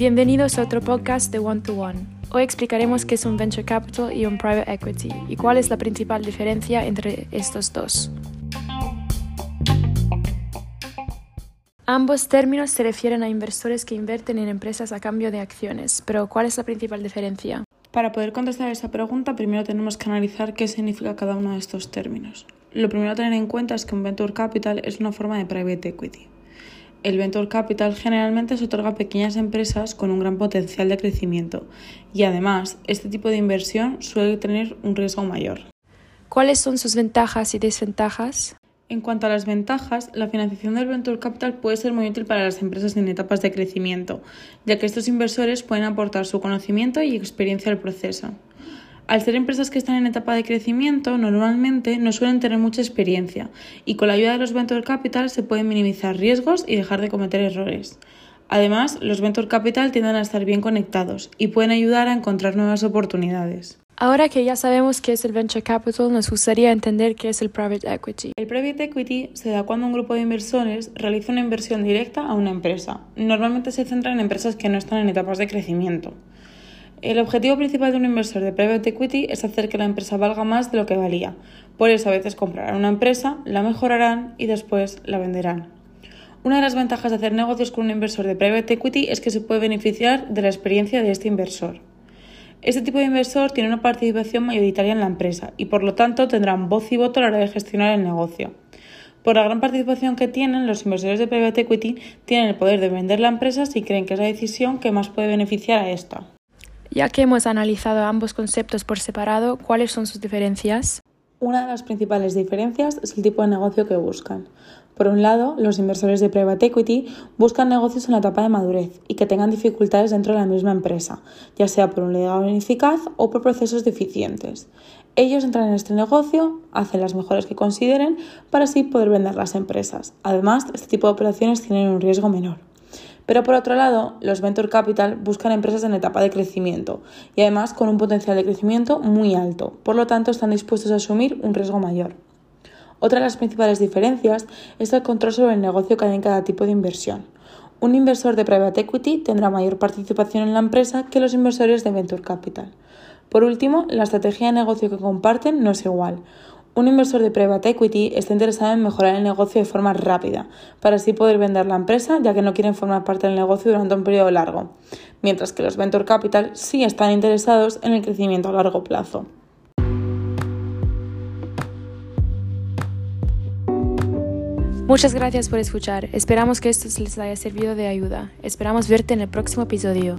Bienvenidos a otro podcast de One to One. Hoy explicaremos qué es un venture capital y un private equity y cuál es la principal diferencia entre estos dos. Ambos términos se refieren a inversores que invierten en empresas a cambio de acciones, pero ¿cuál es la principal diferencia? Para poder contestar esa pregunta, primero tenemos que analizar qué significa cada uno de estos términos. Lo primero a tener en cuenta es que un venture capital es una forma de private equity. El venture capital generalmente se otorga a pequeñas empresas con un gran potencial de crecimiento y además este tipo de inversión suele tener un riesgo mayor. ¿Cuáles son sus ventajas y desventajas? En cuanto a las ventajas, la financiación del venture capital puede ser muy útil para las empresas en etapas de crecimiento, ya que estos inversores pueden aportar su conocimiento y experiencia al proceso. Al ser empresas que están en etapa de crecimiento, normalmente no suelen tener mucha experiencia y con la ayuda de los venture capital se pueden minimizar riesgos y dejar de cometer errores. Además, los venture capital tienden a estar bien conectados y pueden ayudar a encontrar nuevas oportunidades. Ahora que ya sabemos qué es el venture capital, nos gustaría entender qué es el private equity. El private equity se da cuando un grupo de inversores realiza una inversión directa a una empresa. Normalmente se centra en empresas que no están en etapas de crecimiento. El objetivo principal de un inversor de private equity es hacer que la empresa valga más de lo que valía. Por eso a veces comprarán una empresa, la mejorarán y después la venderán. Una de las ventajas de hacer negocios con un inversor de private equity es que se puede beneficiar de la experiencia de este inversor. Este tipo de inversor tiene una participación mayoritaria en la empresa y por lo tanto tendrán voz y voto a la hora de gestionar el negocio. Por la gran participación que tienen, los inversores de private equity tienen el poder de vender la empresa si creen que es la decisión que más puede beneficiar a esta. Ya que hemos analizado ambos conceptos por separado, ¿cuáles son sus diferencias? Una de las principales diferencias es el tipo de negocio que buscan. Por un lado, los inversores de private equity buscan negocios en la etapa de madurez y que tengan dificultades dentro de la misma empresa, ya sea por un legado ineficaz o por procesos deficientes. Ellos entran en este negocio, hacen las mejores que consideren para así poder vender las empresas. Además, este tipo de operaciones tienen un riesgo menor. Pero por otro lado, los venture capital buscan empresas en etapa de crecimiento y además con un potencial de crecimiento muy alto, por lo tanto están dispuestos a asumir un riesgo mayor. Otra de las principales diferencias es el control sobre el negocio que hay en cada tipo de inversión. Un inversor de private equity tendrá mayor participación en la empresa que los inversores de venture capital. Por último, la estrategia de negocio que comparten no es igual. Un inversor de private equity está interesado en mejorar el negocio de forma rápida, para así poder vender la empresa, ya que no quieren formar parte del negocio durante un periodo largo, mientras que los venture capital sí están interesados en el crecimiento a largo plazo. Muchas gracias por escuchar. Esperamos que esto les haya servido de ayuda. Esperamos verte en el próximo episodio.